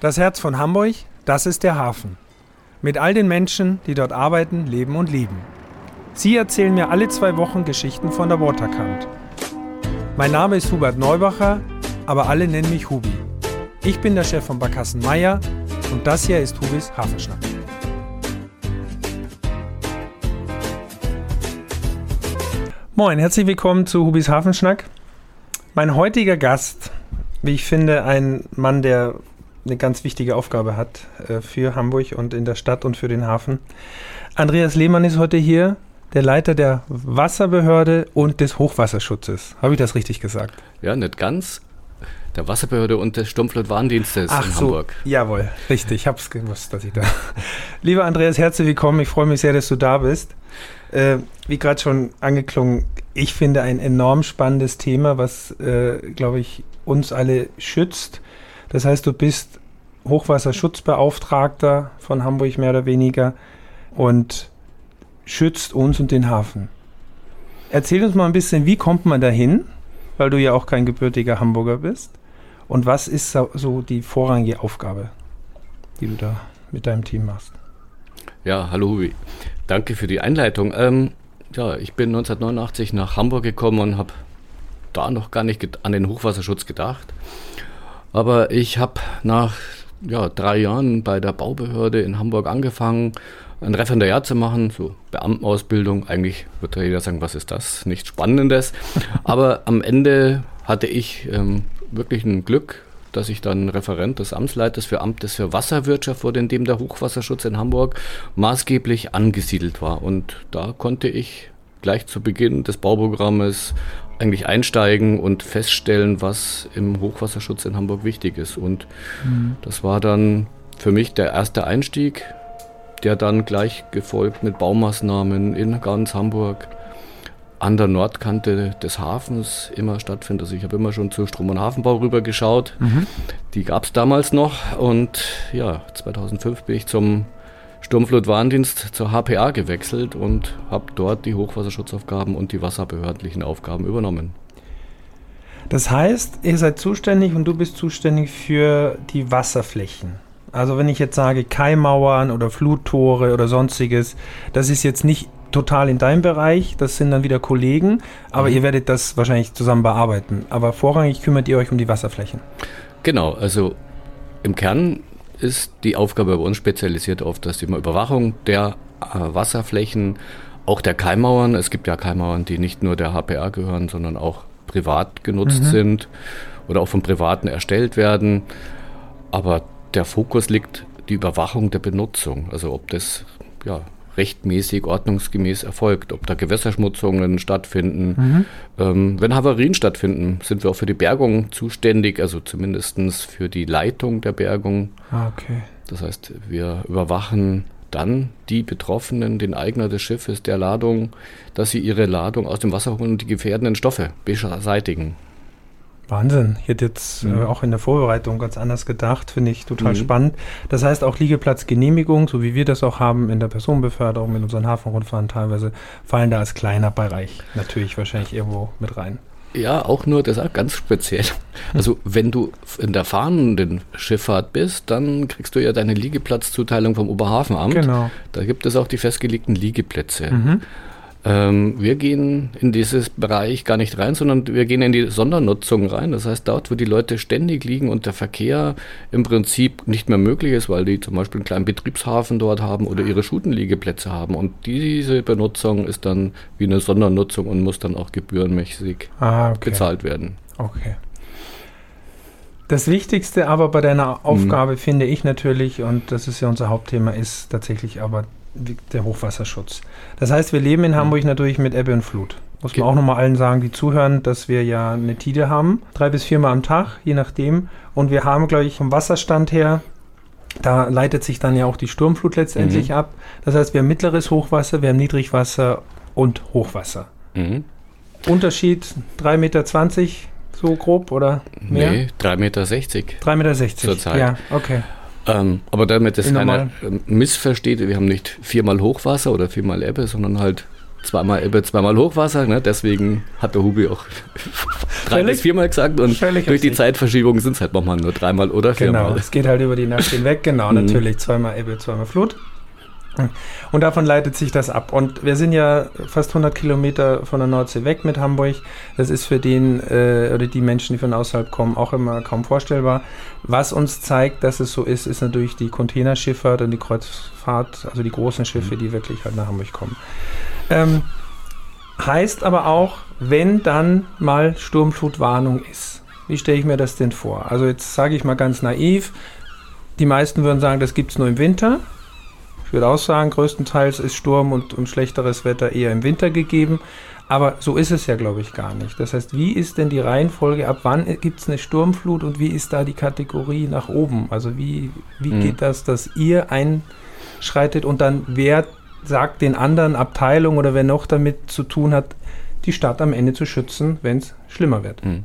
Das Herz von Hamburg, das ist der Hafen. Mit all den Menschen, die dort arbeiten, leben und lieben. Sie erzählen mir alle zwei Wochen Geschichten von der Waterkant. Mein Name ist Hubert Neubacher, aber alle nennen mich Hubi. Ich bin der Chef von Barkassen Meier und das hier ist Hubis Hafenschnack. Moin, herzlich willkommen zu Hubis Hafenschnack. Mein heutiger Gast, wie ich finde, ein Mann, der eine ganz wichtige Aufgabe hat äh, für Hamburg und in der Stadt und für den Hafen. Andreas Lehmann ist heute hier, der Leiter der Wasserbehörde und des Hochwasserschutzes. Habe ich das richtig gesagt? Ja, nicht ganz. Der Wasserbehörde und des Sturmflutwarndienstes Ach in so, Hamburg. Jawohl, richtig. Ich habe es gewusst, dass ich da. Lieber Andreas, herzlich willkommen. Ich freue mich sehr, dass du da bist. Äh, wie gerade schon angeklungen, ich finde ein enorm spannendes Thema, was, äh, glaube ich, uns alle schützt. Das heißt, du bist Hochwasserschutzbeauftragter von Hamburg mehr oder weniger und schützt uns und den Hafen. Erzähl uns mal ein bisschen, wie kommt man dahin, weil du ja auch kein gebürtiger Hamburger bist. Und was ist so- die vorrangige Aufgabe, die du da mit deinem Team machst? Ja, hallo Hubi. Danke für die Einleitung. Ähm, ja, ich bin 1989 nach Hamburg gekommen und habe da noch gar nicht an den Hochwasserschutz gedacht. Aber ich habe nach ja, drei Jahren bei der Baubehörde in Hamburg angefangen, ein Referendariat zu machen, so Beamtenausbildung. Eigentlich wird ja jeder sagen, was ist das? Nichts Spannendes. Aber am Ende hatte ich ähm, wirklich ein Glück, dass ich dann Referent des Amtsleiters für Amtes für Wasserwirtschaft wurde, in dem der Hochwasserschutz in Hamburg maßgeblich angesiedelt war. Und da konnte ich gleich zu Beginn des Bauprogrammes eigentlich einsteigen und feststellen, was im Hochwasserschutz in Hamburg wichtig ist. Und das war dann für mich der erste Einstieg, der dann gleich gefolgt mit Baumaßnahmen in ganz Hamburg an der Nordkante des Hafens immer stattfindet. Also ich habe immer schon zu Strom- und Hafenbau rübergeschaut. Die gab es damals noch. Und ja, 2005 bin ich zum Sturmflutwarndienst zur HPA gewechselt und habe dort die Hochwasserschutzaufgaben und die wasserbehördlichen Aufgaben übernommen. Das heißt, ihr seid zuständig und du bist zuständig für die Wasserflächen. Also wenn ich jetzt sage Kaimauern oder Fluttore oder sonstiges, das ist jetzt nicht total in deinem Bereich, das sind dann wieder Kollegen, aber Mhm. ihr werdet das wahrscheinlich zusammen bearbeiten. Aber vorrangig kümmert ihr euch um die Wasserflächen. Genau, also im Kern ist die Aufgabe bei uns spezialisiert auf das Thema Überwachung der äh, Wasserflächen, auch der Keimauern. Es gibt ja Keimauern, die nicht nur der HPA gehören, sondern auch privat genutzt sind oder auch von Privaten erstellt werden. Aber der Fokus liegt die Überwachung der Benutzung, also ob das ja, rechtmäßig, ordnungsgemäß erfolgt, ob da Gewässerschmutzungen stattfinden. Ähm, wenn Havarien stattfinden, sind wir auch für die Bergung zuständig, also zumindest für die Leitung der Bergung. Ah, okay. Das heißt, wir überwachen dann die Betroffenen, den Eigner des Schiffes, der Ladung, dass sie ihre Ladung aus dem Wasser holen und die gefährdenden Stoffe beseitigen. Wahnsinn. Ich hätte jetzt Mhm. äh, auch in der Vorbereitung ganz anders gedacht, finde ich total Mhm. spannend. Das heißt auch Liegeplatzgenehmigung, so wie wir das auch haben in der Personenbeförderung, in unseren Hafenrundfahren teilweise, fallen da als kleiner Bereich natürlich wahrscheinlich irgendwo mit rein. Ja, auch nur, das ist auch ganz speziell. Also wenn du in der fahrenden Schifffahrt bist, dann kriegst du ja deine Liegeplatzzuteilung vom Oberhafenamt. Genau. Da gibt es auch die festgelegten Liegeplätze. Mhm. Ähm, wir gehen in dieses Bereich gar nicht rein, sondern wir gehen in die Sondernutzung rein. Das heißt, dort, wo die Leute ständig liegen und der Verkehr im Prinzip nicht mehr möglich ist, weil die zum Beispiel einen kleinen Betriebshafen dort haben oder ihre Schutenliegeplätze haben. Und diese Benutzung ist dann wie eine Sondernutzung und muss dann auch gebührenmäßig Ah, okay. bezahlt werden. Okay. Das Wichtigste aber bei deiner Aufgabe finde ich natürlich, und das ist ja unser Hauptthema, ist tatsächlich aber der Hochwasserschutz. Das heißt, wir leben in Hamburg natürlich mit Ebbe und Flut. Muss man auch nochmal allen sagen, die zuhören, dass wir ja eine Tide haben, drei bis viermal am Tag, je nachdem. Und wir haben, glaube ich, vom Wasserstand her, da leitet sich dann ja auch die Sturmflut letztendlich Mhm. ab. Das heißt, wir haben mittleres Hochwasser, wir haben Niedrigwasser und Hochwasser. Mhm. Unterschied 3,20 Meter so grob oder mehr? Nee, 3,60 Meter. 3,60 Meter. Zurzeit. Ja, okay. Ähm, aber damit es In keiner ähm, missversteht, wir haben nicht viermal Hochwasser oder viermal Ebbe, sondern halt zweimal Ebbe, zweimal Hochwasser. Ne? Deswegen hat der Hubi auch drei bis viermal gesagt. Und durch die Zeitverschiebung sind es halt nochmal nur dreimal oder viermal. Genau, es geht halt über die Nacht hinweg. Genau, mhm. natürlich zweimal Ebbe, zweimal Flut. Und davon leitet sich das ab. Und wir sind ja fast 100 Kilometer von der Nordsee weg mit Hamburg. Das ist für den äh, oder die Menschen, die von außerhalb kommen, auch immer kaum vorstellbar. Was uns zeigt, dass es so ist, ist natürlich die Containerschifffahrt und die Kreuzfahrt, also die großen Schiffe, die wirklich halt nach Hamburg kommen. Ähm, heißt aber auch, wenn dann mal Sturmflutwarnung ist. Wie stelle ich mir das denn vor? Also jetzt sage ich mal ganz naiv, die meisten würden sagen, das gibt es nur im Winter. Ich würde auch sagen, größtenteils ist Sturm und, und schlechteres Wetter eher im Winter gegeben. Aber so ist es ja, glaube ich, gar nicht. Das heißt, wie ist denn die Reihenfolge? Ab wann gibt es eine Sturmflut und wie ist da die Kategorie nach oben? Also wie, wie mhm. geht das, dass ihr einschreitet und dann wer sagt den anderen Abteilungen oder wer noch damit zu tun hat, die Stadt am Ende zu schützen, wenn es schlimmer wird? Mhm.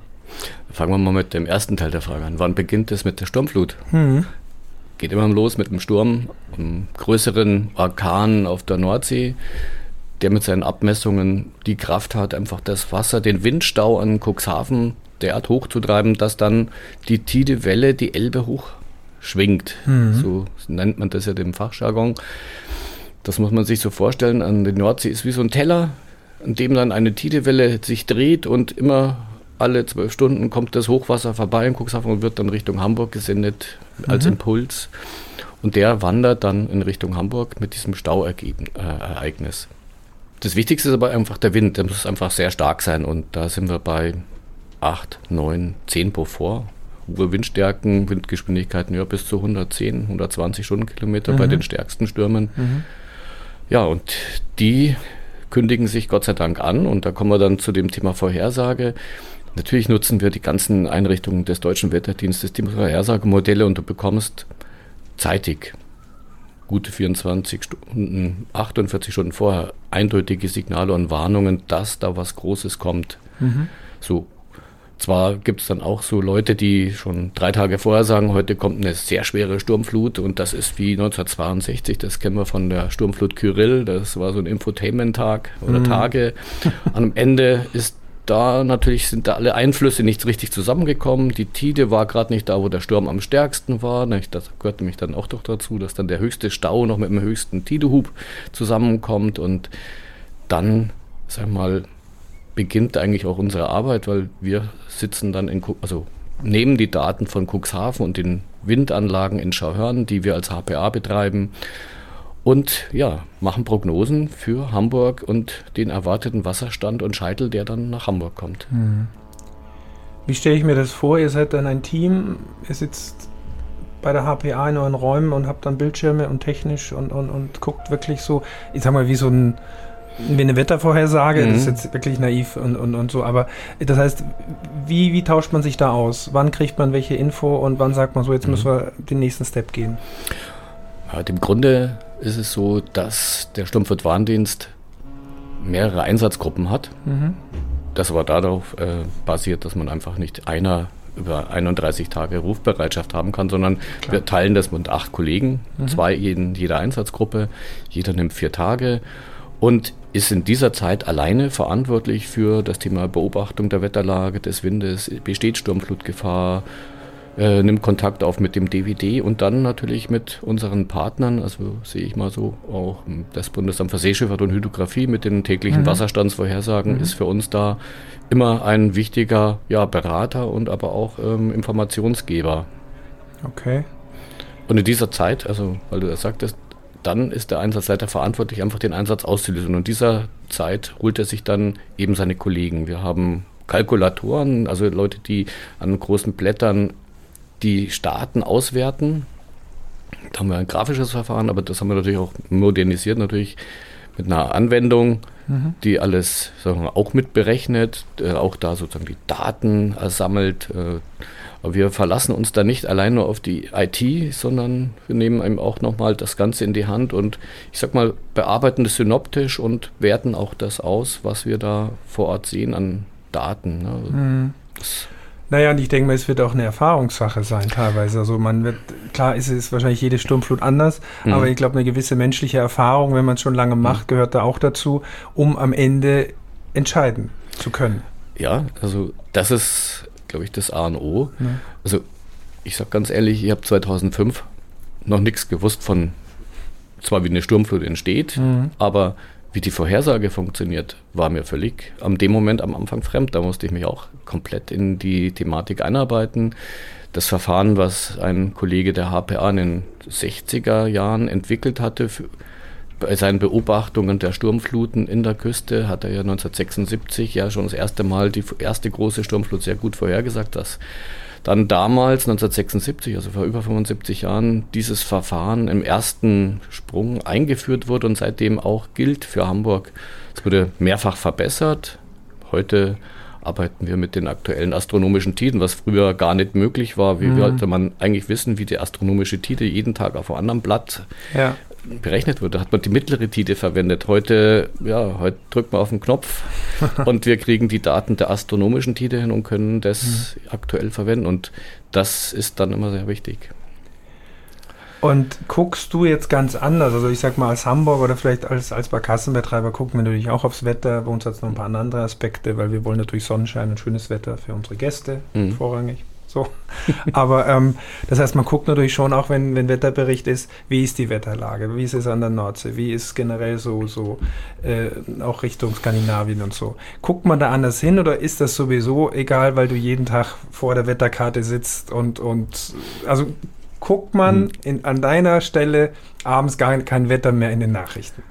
Fangen wir mal mit dem ersten Teil der Frage an. Wann beginnt es mit der Sturmflut? Mhm geht immer los mit einem Sturm, einem größeren Orkan auf der Nordsee, der mit seinen Abmessungen die Kraft hat, einfach das Wasser, den Windstau an Cuxhaven derart hochzutreiben, dass dann die Tidewelle die Elbe hochschwingt. Mhm. So nennt man das ja dem Fachjargon. Das muss man sich so vorstellen. An der Nordsee ist wie so ein Teller, an dem dann eine Tidewelle sich dreht und immer alle zwölf Stunden kommt das Hochwasser vorbei in Cuxhaven und wird dann Richtung Hamburg gesendet als mhm. Impuls. Und der wandert dann in Richtung Hamburg mit diesem Stauereignis. Das Wichtigste ist aber einfach der Wind. Der muss einfach sehr stark sein. Und da sind wir bei 8, 9, 10 Beaufort. Hohe Windstärken, Windgeschwindigkeiten ja, bis zu 110, 120 Stundenkilometer mhm. bei den stärksten Stürmen. Mhm. Ja, und die kündigen sich Gott sei Dank an. Und da kommen wir dann zu dem Thema Vorhersage. Natürlich nutzen wir die ganzen Einrichtungen des Deutschen Wetterdienstes, die Vorhersagemodelle und du bekommst zeitig, gute 24 Stunden, 48 Stunden vorher, eindeutige Signale und Warnungen, dass da was Großes kommt. Mhm. So. Zwar gibt es dann auch so Leute, die schon drei Tage vorher sagen, heute kommt eine sehr schwere Sturmflut und das ist wie 1962, das kennen wir von der Sturmflut Kyrill, das war so ein Infotainment-Tag oder mhm. Tage. Am Ende ist da natürlich sind da alle Einflüsse nicht richtig zusammengekommen. Die Tide war gerade nicht da, wo der Sturm am stärksten war. Das gehört nämlich dann auch doch dazu, dass dann der höchste Stau noch mit dem höchsten Tidehub zusammenkommt und dann, sag mal, beginnt eigentlich auch unsere Arbeit, weil wir sitzen dann in, also nehmen die Daten von Cuxhaven und den Windanlagen in Schauhörn, die wir als HPA betreiben, und ja, machen Prognosen für Hamburg und den erwarteten Wasserstand und Scheitel, der dann nach Hamburg kommt. Hm. Wie stelle ich mir das vor? Ihr seid dann ein Team, ihr sitzt bei der HPA in euren Räumen und habt dann Bildschirme und technisch und, und, und guckt wirklich so, ich sag mal, wie so ein wie eine Wettervorhersage, mhm. das ist jetzt wirklich naiv und, und, und so, aber das heißt, wie, wie tauscht man sich da aus? Wann kriegt man welche Info und wann sagt man so, jetzt mhm. müssen wir den nächsten Step gehen? Ja, Im Grunde ist es so, dass der Sturmfurt-Warndienst mehrere Einsatzgruppen hat. Mhm. Das aber darauf äh, basiert, dass man einfach nicht einer über 31 Tage Rufbereitschaft haben kann, sondern Klar. wir teilen das mit acht Kollegen, mhm. zwei in jeder Einsatzgruppe, jeder nimmt vier Tage und ist in dieser Zeit alleine verantwortlich für das Thema Beobachtung der Wetterlage, des Windes, besteht Sturmflutgefahr, äh, nimmt Kontakt auf mit dem DVD und dann natürlich mit unseren Partnern, also sehe ich mal so, auch das Bundesamt für Seeschifffahrt und Hydrographie mit den täglichen mhm. Wasserstandsvorhersagen mhm. ist für uns da immer ein wichtiger ja, Berater und aber auch ähm, Informationsgeber. Okay. Und in dieser Zeit, also weil du das sagtest, dann ist der Einsatzleiter verantwortlich, einfach den Einsatz auszulösen. Und in dieser Zeit holt er sich dann eben seine Kollegen. Wir haben Kalkulatoren, also Leute, die an großen Blättern die Staaten auswerten. Da haben wir ein grafisches Verfahren, aber das haben wir natürlich auch modernisiert, natürlich mit einer Anwendung, mhm. die alles sagen wir, auch mitberechnet, äh, auch da sozusagen die Daten sammelt. Äh, aber wir verlassen uns da nicht allein nur auf die IT, sondern wir nehmen eben auch nochmal das Ganze in die Hand und ich sag mal, bearbeiten das synoptisch und werten auch das aus, was wir da vor Ort sehen an Daten. Ne? Mhm. Das Naja, und ich denke mal, es wird auch eine Erfahrungssache sein teilweise. Also man wird, klar ist es wahrscheinlich jede Sturmflut anders, mhm. aber ich glaube, eine gewisse menschliche Erfahrung, wenn man es schon lange macht, gehört da auch dazu, um am Ende entscheiden zu können. Ja, also das ist, glaube ich, das A und O. Ja. Also ich sage ganz ehrlich, ich habe 2005 noch nichts gewusst von, zwar wie eine Sturmflut entsteht, mhm. aber wie die Vorhersage funktioniert, war mir völlig am dem Moment am Anfang fremd. Da musste ich mich auch komplett in die Thematik einarbeiten. Das Verfahren, was ein Kollege der HPA in den 60er Jahren entwickelt hatte, für, bei seinen Beobachtungen der Sturmfluten in der Küste hat er ja 1976 ja schon das erste Mal die erste große Sturmflut sehr gut vorhergesagt, dass dann damals, 1976, also vor über 75 Jahren, dieses Verfahren im ersten Sprung eingeführt wurde und seitdem auch gilt für Hamburg. Es wurde mehrfach verbessert. Heute arbeiten wir mit den aktuellen astronomischen Tiden, was früher gar nicht möglich war. Wie mhm. wollte man eigentlich wissen, wie die astronomische Tide jeden Tag auf einem anderen Blatt ja berechnet wird. Da hat man die mittlere Tide verwendet. Heute, ja, heute drückt man auf den Knopf und wir kriegen die Daten der astronomischen Tide hin und können das mhm. aktuell verwenden. Und das ist dann immer sehr wichtig. Und guckst du jetzt ganz anders? Also ich sag mal als Hamburg oder vielleicht als, als Barkassenbetreiber gucken wir natürlich auch aufs Wetter. Bei uns hat es noch ein paar andere Aspekte, weil wir wollen natürlich Sonnenschein und schönes Wetter für unsere Gäste mhm. vorrangig. So. Aber ähm, das heißt, man guckt natürlich schon auch, wenn, wenn Wetterbericht ist, wie ist die Wetterlage, wie ist es an der Nordsee, wie ist generell so, so äh, auch Richtung Skandinavien und so. Guckt man da anders hin oder ist das sowieso egal, weil du jeden Tag vor der Wetterkarte sitzt und, und also guckt man hm. in, an deiner Stelle abends gar kein Wetter mehr in den Nachrichten?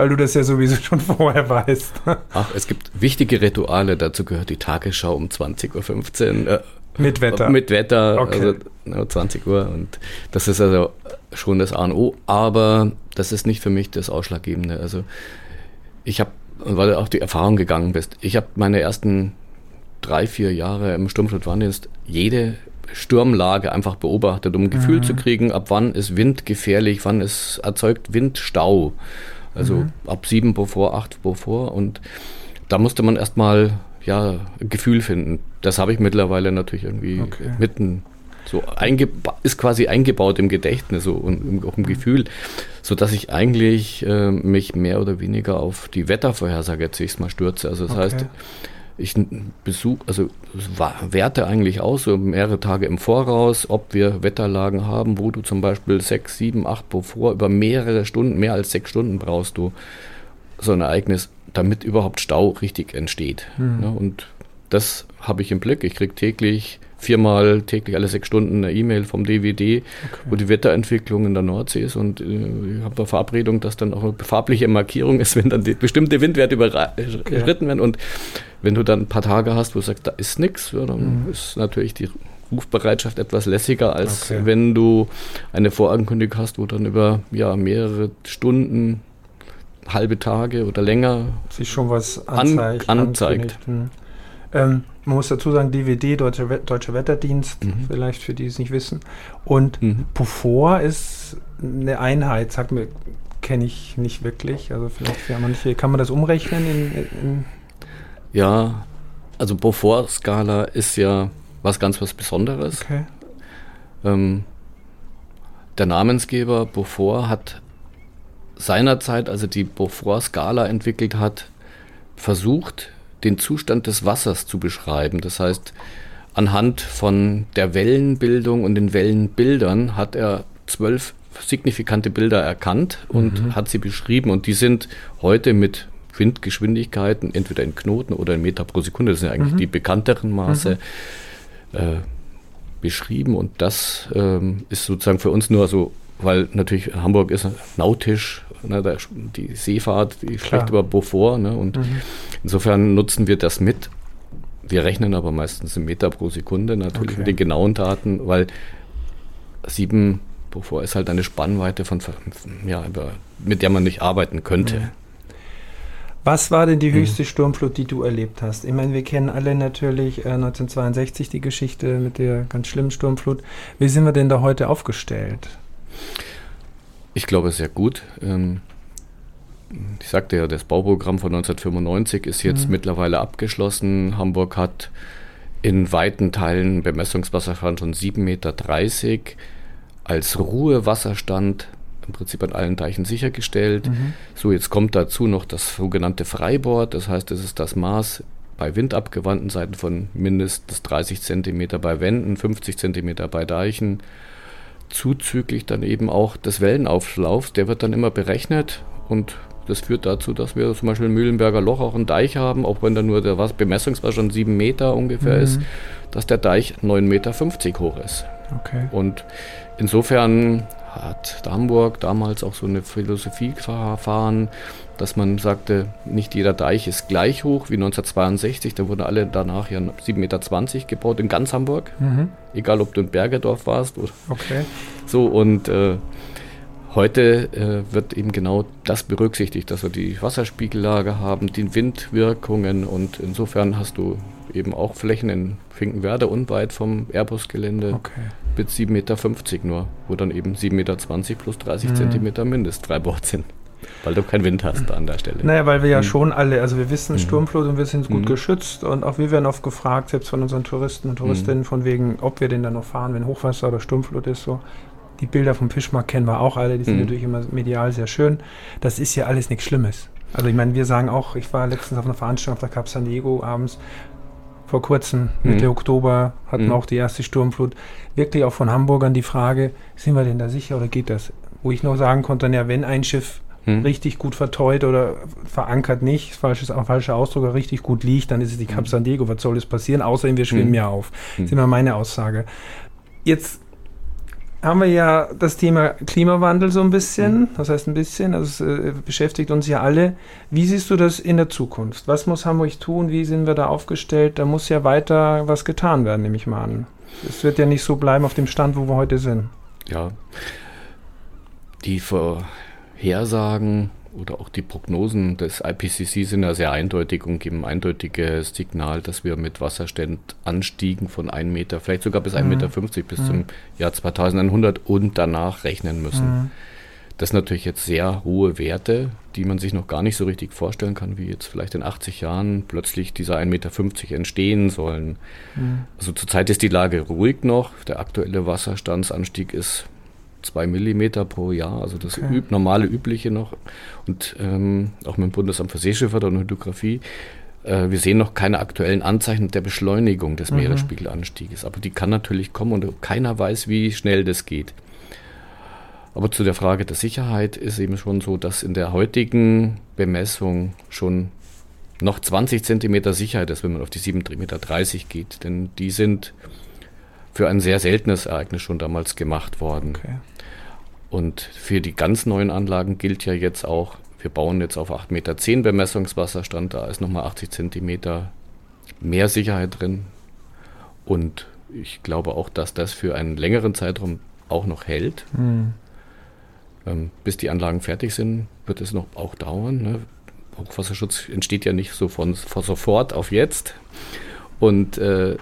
weil du das ja sowieso schon vorher weißt. Ach, es gibt wichtige Rituale, dazu gehört die Tagesschau um 20.15 Uhr. Äh, mit Wetter. Mit Wetter, okay. also 20 Uhr. Und das ist also schon das A und O. Aber das ist nicht für mich das Ausschlaggebende. Also ich habe, weil du auch die Erfahrung gegangen bist, ich habe meine ersten drei, vier Jahre im Sturmflutwarndienst jede Sturmlage einfach beobachtet, um ein Gefühl mhm. zu kriegen, ab wann ist Wind gefährlich, wann ist erzeugt Windstau. Also mhm. ab sieben Beaufort, acht Beaufort. Und da musste man erstmal ja, ein Gefühl finden. Das habe ich mittlerweile natürlich irgendwie okay. mitten so ist quasi eingebaut im Gedächtnis so, und auch im Gefühl, sodass ich eigentlich äh, mich mehr oder weniger auf die Wettervorhersage jetzt mal stürze. Also das okay. heißt, ich besuche, also werte eigentlich aus, so mehrere Tage im Voraus, ob wir Wetterlagen haben, wo du zum Beispiel sechs, sieben, acht bevor über mehrere Stunden, mehr als sechs Stunden brauchst du so ein Ereignis damit überhaupt Stau richtig entsteht. Mhm. Ne? Und das habe ich im Blick. Ich kriege täglich, viermal täglich alle sechs Stunden eine E-Mail vom DWD, okay. wo die Wetterentwicklung in der Nordsee ist. Und äh, ich habe eine Verabredung, dass dann auch eine farbliche Markierung ist, wenn dann bestimmte Windwerte überritten okay. werden. Und wenn du dann ein paar Tage hast, wo du sagst, da ist nichts, ja, dann mhm. ist natürlich die Rufbereitschaft etwas lässiger, als okay. wenn du eine Vorankündigung hast, wo dann über ja, mehrere Stunden halbe Tage oder länger sich schon was anzeigt. An, anzeigt. Hm. Ähm, man muss dazu sagen, DVD, Deutsche, Deutscher Wetterdienst, mhm. vielleicht für die es nicht wissen. Und mhm. Beaufort ist eine Einheit, sagt mir, kenne ich nicht wirklich. Also vielleicht für manche, kann man das umrechnen? In, in ja, also Beaufort-Skala ist ja was ganz was Besonderes. Okay. Ähm, der Namensgeber Beaufort hat seinerzeit, als er die Beaufort-Skala entwickelt hat, versucht, den Zustand des Wassers zu beschreiben. Das heißt, anhand von der Wellenbildung und den Wellenbildern hat er zwölf signifikante Bilder erkannt und mhm. hat sie beschrieben. Und die sind heute mit Windgeschwindigkeiten, entweder in Knoten oder in Meter pro Sekunde, das sind eigentlich mhm. die bekannteren Maße, mhm. äh, beschrieben. Und das ähm, ist sozusagen für uns nur so, weil natürlich Hamburg ist nautisch Ne, der, die Seefahrt, die schlägt über Beaufort. Ne, und mhm. insofern nutzen wir das mit. Wir rechnen aber meistens in Meter pro Sekunde natürlich okay. mit den genauen Daten, weil sieben Beaufort ist halt eine Spannweite von, ja, mit der man nicht arbeiten könnte. Was war denn die mhm. höchste Sturmflut, die du erlebt hast? Ich meine, wir kennen alle natürlich äh, 1962 die Geschichte mit der ganz schlimmen Sturmflut. Wie sind wir denn da heute aufgestellt? Ich glaube sehr gut. Ähm, ich sagte ja, das Bauprogramm von 1995 ist jetzt mhm. mittlerweile abgeschlossen. Hamburg hat in weiten Teilen Bemessungswasserstand von 7,30 Meter als Ruhewasserstand im Prinzip an allen Deichen sichergestellt. Mhm. So, jetzt kommt dazu noch das sogenannte Freibord, das heißt, es ist das Maß bei windabgewandten Seiten von mindestens 30 cm bei Wänden, 50 cm bei Deichen. Zuzüglich dann eben auch des Wellenauflaufs, der wird dann immer berechnet und das führt dazu, dass wir zum Beispiel im Mühlenberger Loch auch einen Deich haben, auch wenn da nur der Bemessungswasser schon 7 Meter ungefähr mhm. ist, dass der Deich 9,50 Meter hoch ist. Okay. Und insofern hat Hamburg damals auch so eine Philosophie verfahren, dass man sagte, nicht jeder Deich ist gleich hoch wie 1962. Da wurden alle danach ja 7,20 Meter gebaut in ganz Hamburg. Mhm. Egal, ob du in Bergedorf warst. Oder okay. So, und äh, heute äh, wird eben genau das berücksichtigt, dass wir die Wasserspiegellage haben, die Windwirkungen und insofern hast du eben auch Flächen in Finkenwerder unweit vom Airbus-Gelände okay. Mit 7,50 Meter nur, wo dann eben 7,20 Meter plus 30 mhm. Zentimeter Mindestfreibord sind. Weil du keinen Wind hast an der Stelle. Naja, weil wir ja mhm. schon alle, also wir wissen mhm. Sturmflut und wir sind gut mhm. geschützt und auch wir werden oft gefragt, selbst von unseren Touristen und Touristinnen, mhm. von wegen, ob wir denn dann noch fahren, wenn Hochwasser oder Sturmflut ist. So. Die Bilder vom Fischmarkt kennen wir auch alle, die sind mhm. natürlich immer medial sehr schön. Das ist ja alles nichts Schlimmes. Also ich meine, wir sagen auch, ich war letztens auf einer Veranstaltung auf der Cap San Diego abends, vor kurzem, Mitte mhm. Oktober, hatten mhm. auch die erste Sturmflut. Wirklich auch von Hamburgern die Frage, sind wir denn da sicher oder geht das? Wo ich noch sagen konnte, ja, wenn ein Schiff mhm. richtig gut verteut oder verankert nicht, falsches, falscher Ausdruck, richtig gut liegt, dann ist es die Cap San Diego. Was soll das passieren? Außerdem, wir schwimmen ja auf. Das ist immer meine Aussage. Jetzt haben wir ja das Thema Klimawandel so ein bisschen, das heißt ein bisschen, also es äh, beschäftigt uns ja alle. Wie siehst du das in der Zukunft? Was muss Hamburg tun? Wie sind wir da aufgestellt? Da muss ja weiter was getan werden, nehme ich mal an. Es wird ja nicht so bleiben auf dem Stand, wo wir heute sind. Ja. Die Vorhersagen oder auch die Prognosen des IPCC sind ja sehr eindeutig und geben ein eindeutiges Signal, dass wir mit Wasserstandanstiegen von 1 Meter, vielleicht sogar bis 1,50 mhm. Meter bis mhm. zum Jahr 2100 und danach rechnen müssen. Mhm. Das sind natürlich jetzt sehr hohe Werte, die man sich noch gar nicht so richtig vorstellen kann, wie jetzt vielleicht in 80 Jahren plötzlich dieser 1,50 Meter entstehen sollen. Mhm. Also zurzeit ist die Lage ruhig noch. Der aktuelle Wasserstandsanstieg ist zwei Millimeter pro Jahr, also das okay. üb, normale übliche noch. Und ähm, auch mit dem Bundesamt für Seeschifffahrt und Hydrographie. Äh, wir sehen noch keine aktuellen Anzeichen der Beschleunigung des mhm. Meeresspiegelanstieges. Aber die kann natürlich kommen und keiner weiß, wie schnell das geht. Aber zu der Frage der Sicherheit ist eben schon so, dass in der heutigen Bemessung schon noch 20 Zentimeter Sicherheit ist, wenn man auf die 7,30 Meter geht. Denn die sind für ein sehr seltenes Ereignis schon damals gemacht worden. Okay. Und für die ganz neuen Anlagen gilt ja jetzt auch, wir bauen jetzt auf 8,10 Meter Bemessungswasserstand, da ist nochmal 80 Zentimeter mehr Sicherheit drin. Und ich glaube auch, dass das für einen längeren Zeitraum auch noch hält. Mhm. Ähm, bis die Anlagen fertig sind, wird es noch auch dauern. Ne? Hochwasserschutz entsteht ja nicht so von, von sofort auf jetzt. Und äh,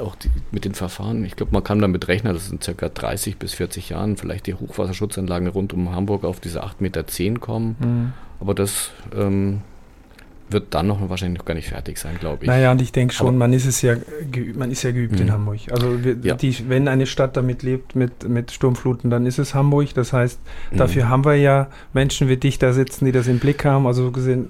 auch die, mit den Verfahren, ich glaube, man kann damit rechnen, dass in circa 30 bis 40 Jahren vielleicht die Hochwasserschutzanlagen rund um Hamburg auf diese 8,10 Meter kommen. Mhm. Aber das ähm, wird dann noch wahrscheinlich noch gar nicht fertig sein, glaube ich. Naja, und ich denke schon, Aber man ist es ja geübt, man ist ja geübt mh. in Hamburg. Also wir, ja. die, wenn eine Stadt damit lebt mit, mit Sturmfluten, dann ist es Hamburg. Das heißt, mhm. dafür haben wir ja Menschen wie dich da sitzen, die das im Blick haben. Also so gesehen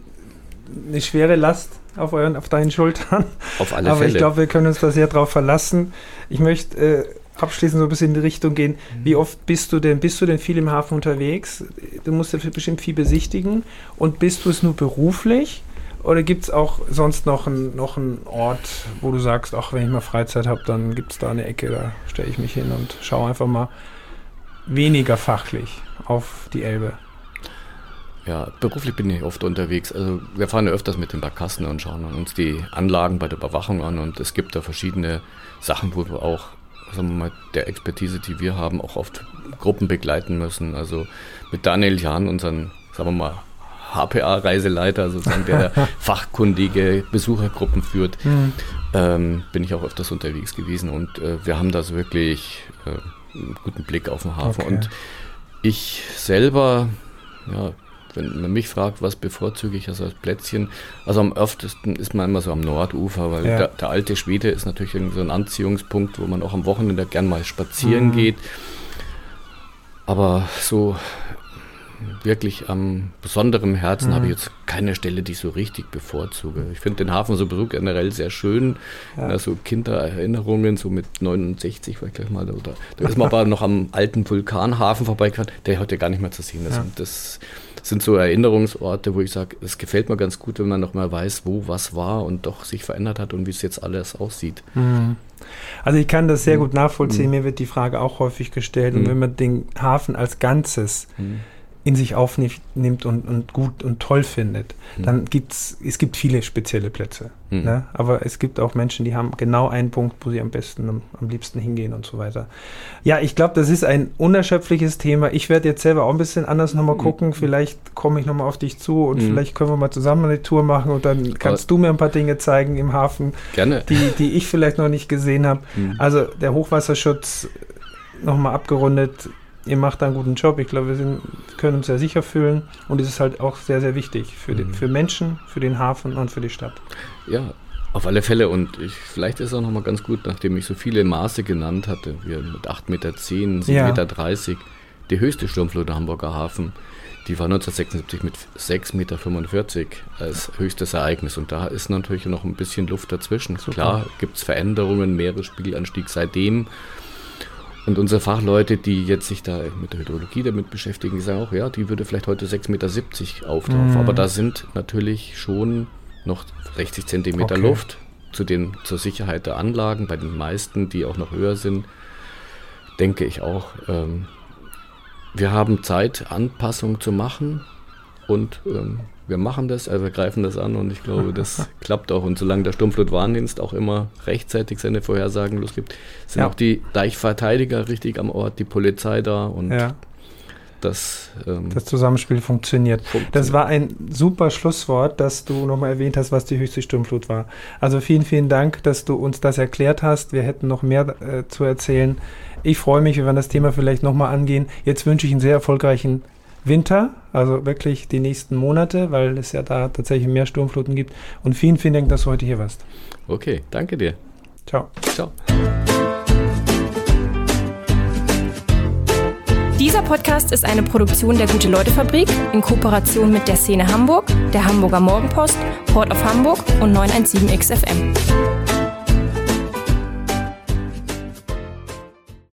eine schwere Last auf, euren, auf deinen Schultern. Auf alle Aber Fälle. ich glaube, wir können uns da sehr drauf verlassen. Ich möchte äh, abschließend so ein bisschen in die Richtung gehen. Mhm. Wie oft bist du denn, bist du denn viel im Hafen unterwegs? Du musst ja bestimmt viel besichtigen. Und bist du es nur beruflich? Oder gibt es auch sonst noch, ein, noch einen Ort, wo du sagst, ach, wenn ich mal Freizeit habe, dann gibt es da eine Ecke, da stelle ich mich hin und schaue einfach mal weniger fachlich auf die Elbe? Ja, beruflich bin ich oft unterwegs. Also wir fahren ja öfters mit den Barkassen und schauen uns die Anlagen bei der Überwachung an und es gibt da verschiedene Sachen, wo wir auch, sagen wir mal, der Expertise, die wir haben, auch oft Gruppen begleiten müssen. Also mit Daniel Jahn, unseren, sagen wir mal, HPA-Reiseleiter, sozusagen, der fachkundige Besuchergruppen führt, mhm. ähm, bin ich auch öfters unterwegs gewesen und äh, wir haben da so wirklich äh, einen guten Blick auf den Hafen. Okay. Und ich selber, ja, wenn man mich fragt, was bevorzuge ich also als Plätzchen, also am öftesten ist man immer so am Nordufer, weil ja. der, der, alte Schwede ist natürlich irgendwie so ein Anziehungspunkt, wo man auch am Wochenende gern mal spazieren mhm. geht. Aber so wirklich am besonderen Herzen mhm. habe ich jetzt keine Stelle, die ich so richtig bevorzuge. Ich finde den Hafen sowieso generell sehr schön. Ja. so Kindererinnerungen, so mit 69 war ich gleich mal da. Oder, da ist man aber noch am alten Vulkanhafen vorbeigefahren, der heute gar nicht mehr zu sehen ist. Ja. das sind so Erinnerungsorte, wo ich sage, es gefällt mir ganz gut, wenn man noch mal weiß, wo was war und doch sich verändert hat und wie es jetzt alles aussieht. Mhm. Also ich kann das sehr mhm. gut nachvollziehen. Mhm. Mir wird die Frage auch häufig gestellt. Und mhm. wenn man den Hafen als Ganzes mhm in sich aufnimmt und, und gut und toll findet, mhm. dann gibt's, es gibt viele spezielle Plätze. Mhm. Ne? Aber es gibt auch Menschen, die haben genau einen Punkt, wo sie am besten, am, am liebsten hingehen und so weiter. Ja, ich glaube, das ist ein unerschöpfliches Thema. Ich werde jetzt selber auch ein bisschen anders nochmal mhm. gucken. Vielleicht komme ich nochmal auf dich zu und mhm. vielleicht können wir mal zusammen eine Tour machen und dann kannst Aber du mir ein paar Dinge zeigen im Hafen, Gerne. Die, die ich vielleicht noch nicht gesehen habe. Mhm. Also der Hochwasserschutz nochmal abgerundet ihr macht da einen guten Job. Ich glaube, wir sind, können uns sehr sicher fühlen und es ist halt auch sehr, sehr wichtig für, den, mhm. für Menschen, für den Hafen und für die Stadt. Ja, auf alle Fälle und ich, vielleicht ist es auch nochmal ganz gut, nachdem ich so viele Maße genannt hatte, wir mit 8,10 Meter, 7,30 ja. Meter, die höchste Sturmflut der Hamburger Hafen, die war 1976 mit 6,45 Meter als höchstes Ereignis. Und da ist natürlich noch ein bisschen Luft dazwischen. Super. Klar gibt es Veränderungen, Meeresspiegelanstieg seitdem. Und unsere Fachleute, die jetzt sich da mit der Hydrologie damit beschäftigen, die sagen auch, ja, die würde vielleicht heute 6,70 Meter auftauchen. Mhm. Aber da sind natürlich schon noch 60 Zentimeter okay. Luft zu den, zur Sicherheit der Anlagen. Bei den meisten, die auch noch höher sind, denke ich auch, ähm, wir haben Zeit, Anpassungen zu machen. Und ähm, wir machen das, also wir greifen das an und ich glaube, das klappt auch. Und solange der Sturmflutwarndienst auch immer rechtzeitig seine Vorhersagen losgibt, sind ja. auch die Deichverteidiger richtig am Ort, die Polizei da und ja. das, ähm, das Zusammenspiel funktioniert. funktioniert. Das war ein super Schlusswort, dass du nochmal erwähnt hast, was die höchste Sturmflut war. Also vielen, vielen Dank, dass du uns das erklärt hast. Wir hätten noch mehr äh, zu erzählen. Ich freue mich, wir werden das Thema vielleicht nochmal angehen. Jetzt wünsche ich einen sehr erfolgreichen Winter, also wirklich die nächsten Monate, weil es ja da tatsächlich mehr Sturmfluten gibt. Und vielen, vielen Dank, dass du heute hier warst. Okay, danke dir. Ciao. Ciao. Dieser Podcast ist eine Produktion der Gute-Leute-Fabrik in Kooperation mit der Szene Hamburg, der Hamburger Morgenpost, Port of Hamburg und 917XFM.